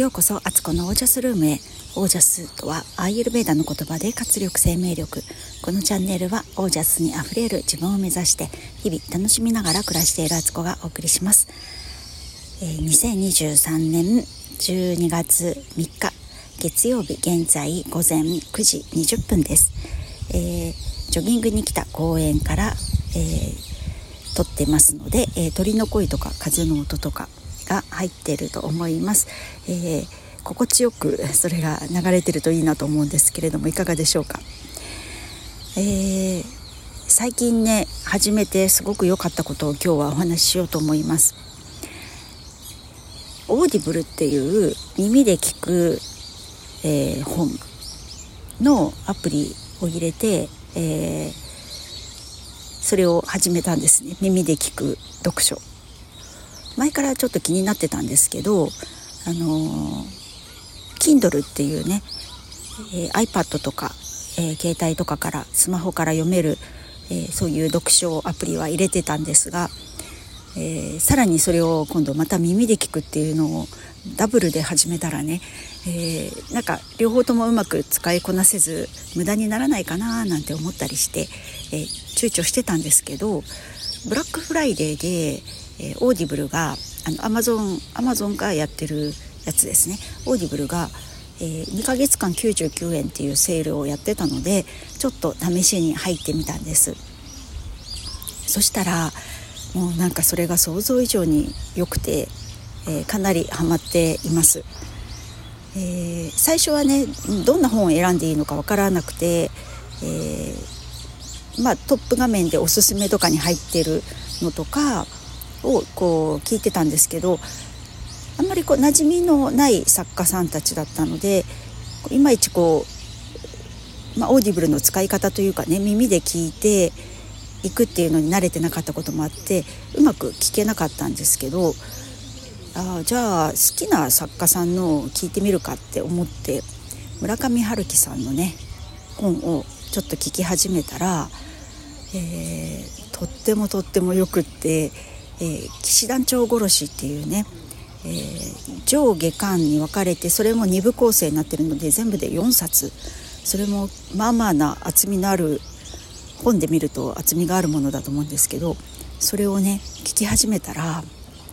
ようこそアツコのオージャスルームへ。オージャスとはアーユルベーダの言葉で活力生命力。このチャンネルはオージャスにあふれる自分を目指して日々楽しみながら暮らしているアツコがお送りします、えー、2023年12月3日月曜日現在午前9時20分です、えー、ジョギングに来た公園から、えー、撮ってますので、え鳥の声とか風の音とかが入っていると思います、えー、心地よくそれが流れてるといいなと思うんですけれどもいかがでしょうか、えー、最近ね初めてすごく良かったことを今日はお話ししようと思います。オーディブルっていう耳で聞く、えー、本のアプリを入れて、えー、それを始めたんですね。耳で聞く読書。前からちょっと気になってたんですけどあの Kindle っていうね、えー、iPad とか、えー、携帯とかからスマホから読める、えー、そういう読書アプリは入れてたんですが、え、さらにそれを今度また耳で聞くっていうのをダブルで始めたらね、え、なんか両方ともうまく使いこなせず無駄にならないかななんて思ったりして、えー、躊躇してたんですけどブラックフライデーでえー、オーディブルがあのアマゾンアマゾンがやってるやつですね。オーディブルが、えー、2ヶ月間99円っていうセールをやってたのでちょっと試しに入ってみたんです。そしたらもうなんかそれが想像以上に良くて、えー、かなりハマっています、えー、最初はねどんな本を選んでいいのかわからなくて、えー、まあ、トップ画面でおすすめとかに入ってるのとかをこう聞いてたんですけどあんまりこう馴染みのない作家さんたちだったのでいまいちこう、まあ、オーディブルの使い方というかね耳で聞いていくっていうのに慣れてなかったこともあってうまく聞けなかったんですけどあじゃあ好きな作家さんのを聞いてみるかって思って村上春樹さんのね本をちょっと聞き始めたら、えー、とってもとってもよくってえー、騎士団長殺しっていうね、えー、上下巻に分かれてそれも2部構成になってるので全部で4冊それもまあまあな厚みのある本で見ると厚みがあるものだと思うんですけどそれをね聞き始めたら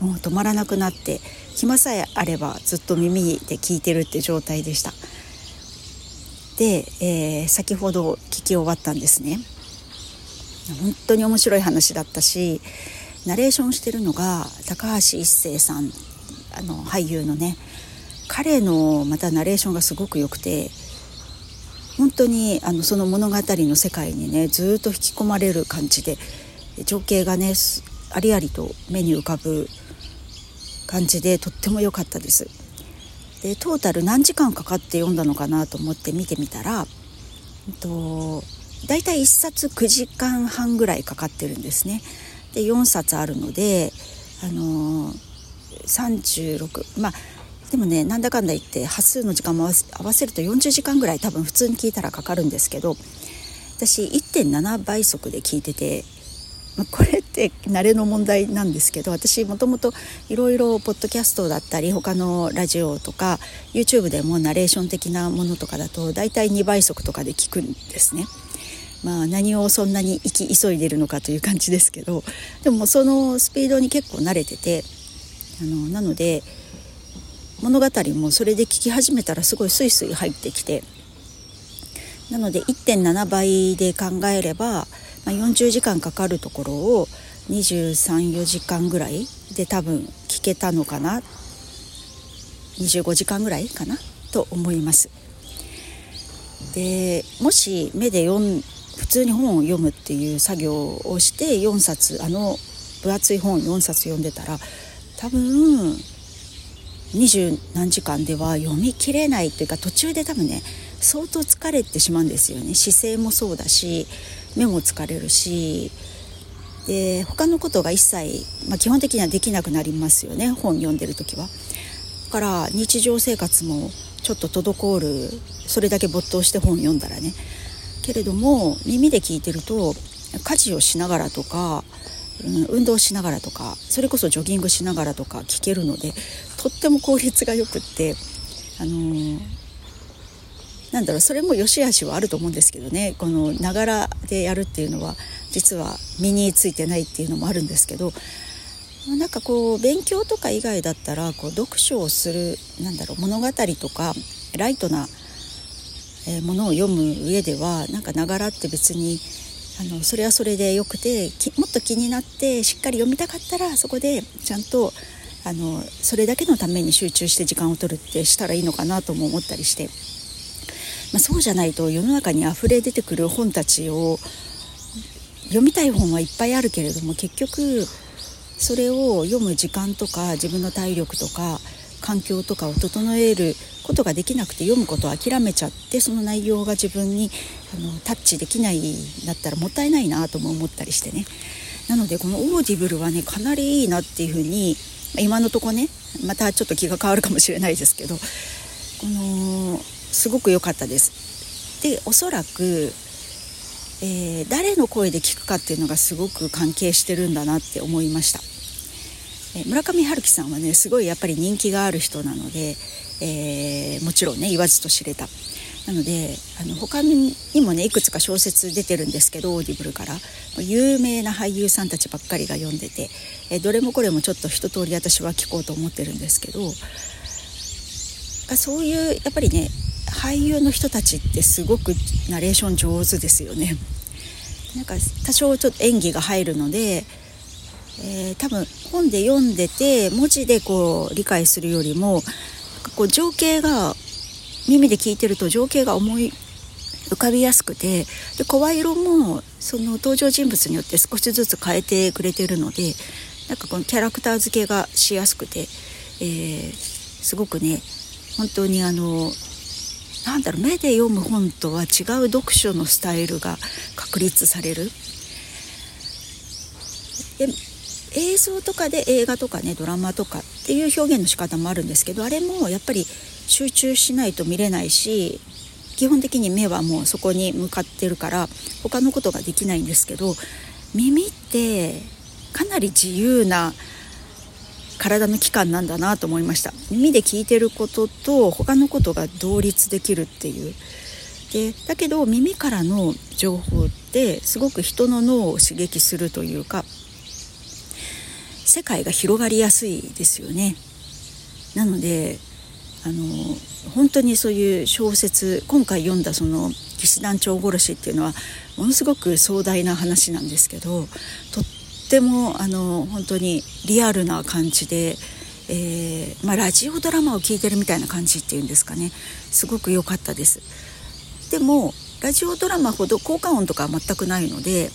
もう止まらなくなって暇さえあればずっと耳で聞いてるって状態でした。で、えー、先ほど聞き終わったんですね。本当に面白い話だったしナレーションしてるのが高橋一生さんあの俳優のね彼のまたナレーションがすごく良くて本当にあのその物語の世界にねずっと引き込まれる感じで情景がねありありと目に浮かぶ感じでとっても良かったです。でトータル何時間かかって読んだのかなと思って見てみたら、えっと、大体1冊9時間半ぐらいかかってるんですね。で4冊あるのであのー、36まあでもねなんだかんだ言って端数の時間も合わせると40時間ぐらい多分普通に聞いたらかかるんですけど私1.7倍速で聞いてて、これって慣れの問題なんですけど私もともといろいろポッドキャストだったり他のラジオとか YouTube でもナレーション的なものとかだと大体2倍速とかで聞くんですね。まあ、何をそんなに生き急いでるのかという感じですけどでもそのスピードに結構慣れててあのなので物語もそれで聞き始めたらすごいスイスイ入ってきてなので1.7倍で考えれば、まあ、40時間かかるところを234時間ぐらいで多分聞けたのかな25時間ぐらいかなと思います。でもし目で読ん通に本を読むっていう作業をして4冊あの分厚い本4冊読んでたら多分二十何時間では読みきれないというか途中で多分ね相当疲れてしまうんですよね姿勢もそうだし目も疲れるしで他のことが一切、まあ、基本的にはできなくなりますよね本読んでる時は。だから日常生活もちょっと滞るそれだけ没頭して本読んだらねけれども耳で聞いてると家事をしながらとか、うん、運動しながらとかそれこそジョギングしながらとか聞けるのでとっても効率がよくってあのなんだろうそれも良し悪しはあると思うんですけどね。このながらでやるっていうのは実は身についてないっていうのもあるんですけどなんかこう勉強とか以外だったらこう読書をするなんだろう物語とかライトなものを読む上ではなんかながらって別にあのそれはそれでよくてもっと気になってしっかり読みたかったらそこでちゃんとあのそれだけのために集中して時間を取るってしたらいいのかなとも思ったりして、まあ、そうじゃないと世の中にあふれ出てくる本たちを読みたい本はいっぱいあるけれども結局それを読む時間とか自分の体力とか環境とかを整えることができなくて読むことを諦めちゃってその内容が自分にあのタッチできないんだったらもったいないなとも思ったりしてねなのでこのオーディブルはねかなりいいなっていうふうに今のとこねまたちょっと気が変わるかもしれないですけどこのすごく良かったです。でおそらく、えー、誰の声で聞くかっていうのがすごく関係してるんだなって思いました。え村上春樹さんはねすごいやっぱり人気がある人なので、えー、もちろんね言わずと知れたなのであの他にもねいくつか小説出てるんですけどオーディブルから有名な俳優さんたちばっかりが読んでて、えどれもこれもちょっと一通り私は聞こうと思ってるんですけどそういうやっぱりね俳優の人たちってすごくナレーション上手ですよね。なんか多少ちょっと演技が入るのでえー、多分本で読んでて文字でこう理解するよりもこう情景が耳で聞いてると情景が思い浮かびやすくてで声色もその登場人物によって少しずつ変えてくれてるのでなんかこのキャラクター付けがしやすくて、えー、すごくね本当にあのなんだろう目で読む本とは違う読書のスタイルが確立される。で映像とかで映画とかねドラマとかっていう表現の仕方もあるんですけどあれもやっぱり集中しないと見れないし基本的に目はもうそこに向かってるから他のことができないんですけど耳ってかなり自由な体の器官なんだなと思いました。耳で聞いてることと他のことが同立できるっていう。でだけど耳からの情報ってすごく人の脳を刺激するというか世界が広がりやすいですよね。なのであの本当にそういう小説今回読んだその「騎士団長殺し」っていうのはものすごく壮大な話なんですけどとってもあの本当にリアルな感じで、えー、まあ、ラジオドラマを聴いてるみたいな感じっていうんですかねすごく良かったです。でもラジオドラマほど効果音とかは全くないので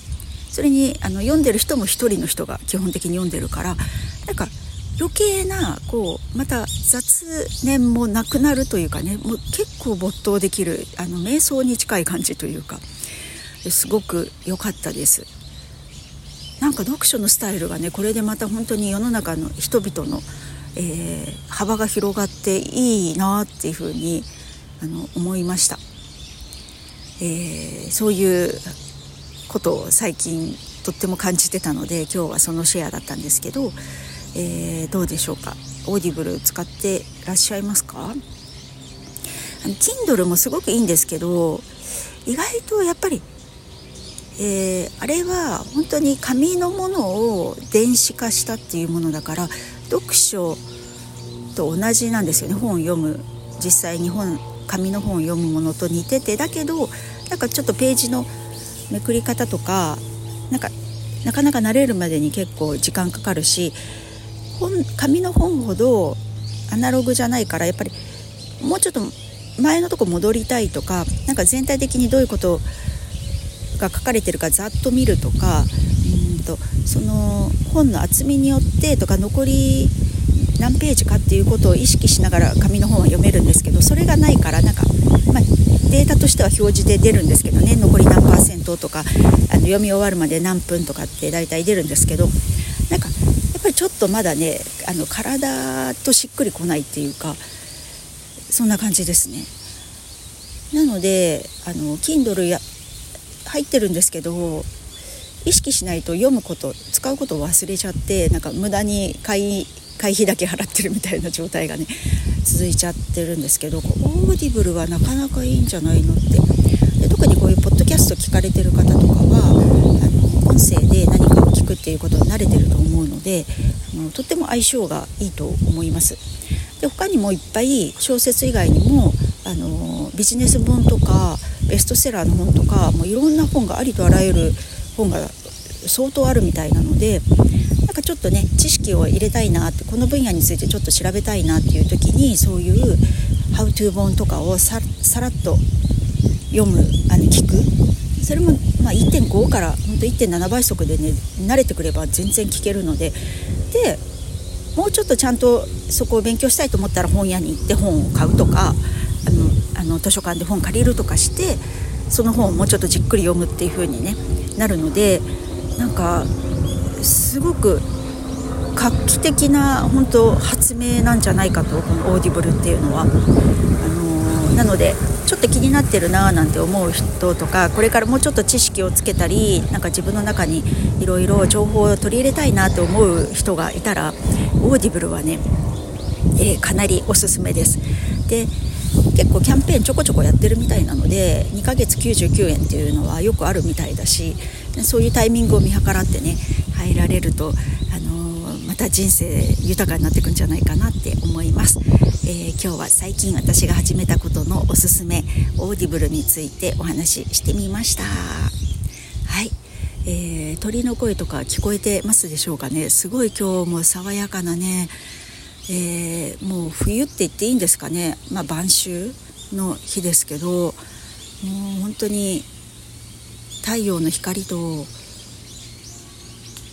それにあの読んでる人も一人の人が基本的に読んでるからなんか余計なこうまた雑念もなくなるというかねもう結構没頭できるあの瞑想に近い感じというかすごく良かったです。なんか読書のスタイルがねこれでまた本当に世の中の人々の、えー、幅が広がっていいなっていうふうにあの思いました。えー、そういうことを最近とっても感じてたので今日はそのシェアだったんですけど、えー、どうでしょうか？オーディブル使ってらっしゃいますか？Kindle もすごくいいんですけど意外とやっぱり、えー、あれは本当に紙のものを電子化したっていうものだから読書と同じなんですよね。本を読む。実際に本紙の本を読むものと似てて。だけどなんかちょっとページのめくり方とかなんかなかなか慣れるまでに結構時間かかるし本紙の本ほどアナログじゃないからやっぱりもうちょっと前のとこ戻りたいとかなんか全体的にどういうことが書かれてるかざっと見るとかうんとその本の厚みによってとか残り何ページかっていうことを意識しながら紙の本は読めるんですけどそれがないからなんか、まあ、データとしては表示で出るんですけどね残り何パーセントとかあの読み終わるまで何分とかって大体出るんですけどなんかやっぱりちょっとまだねあの体としっくりこないっていうかそんな感じですね。なのであの Kindle や入ってるんですけど意識しないと読むこと使うことを忘れちゃってなんか無駄に買い会費だけ払ってるみたいな状態がね続いちゃってるんですけど Audible はなかなかいいんじゃないのってで特にこういうポッドキャスト聞かれてる方とかはあの音声で何かを聞くっていうことに慣れてると思うのであのとっても相性がいいと思います。で他にもいっぱい小説以外にもあのビジネス本とかベストセラーの本とかもういろんな本がありとあらゆる本が相当あるみたいなのでなんかちょっとね知識を入れたいなってこの分野についてちょっと調べたいなっていう時にそういう「How to 本とかをさらっと読むあの聞く。それも、ま、1.5から本当1.7倍速でね慣れてくれば全然聞けるので。でもうちょっとちゃんとそこを勉強したいと思ったら本屋に行って本を買うとかあのあの図書館で本借りるとかしてその本をもうちょっとじっくり読むっていう風にねなるのでなんかすごく画期的な本当発明なんじゃないかとこの Audible っていうのは。あのー、なのでちょっと気になってるなーなんて思う人とかこれからもうちょっと知識をつけたりなんか自分の中にいろいろ情報を取り入れたいなと思う人がいたら Audible はね、えー、かなりおすすめです。で結構キャンペーンちょこちょこやってるみたいなので2ヶ月99円っていうのはよくあるみたいだしそういうタイミングを見計らってね入られると、あのー、また人生豊かになっていくんじゃないかなって思います、えー、今日は最近私が始めたことのおすすめ Audible についてお話ししてみました。はい、えー、鳥の声とか聞こえてますでしょうかね。すごい今日も爽やかなねえー、もう冬って言っていいんですかね、まあ、晩秋の日ですけどもう本当に太陽の光と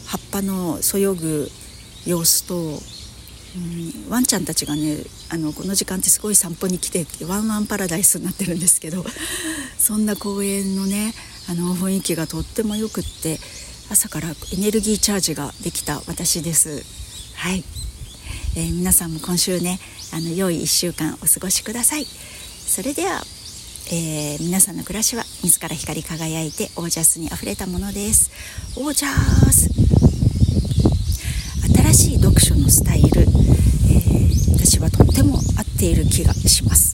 葉っぱのそよぐ様子と、うん、ワンちゃんたちがねあのこの時間ってすごい散歩に来てってワンワンパラダイスになってるんですけど そんな公園のねあの雰囲気がとってもよくって朝からエネルギーチャージができた私です。はいえー、皆さんも今週ねあの良い1週間お過ごしください。それでは、えー、皆さんの暮らしは自ら光り輝いてオージャスにあふれたものです。オージャス。新しい読書のスタイル、えー、私はとっても合っている気がします。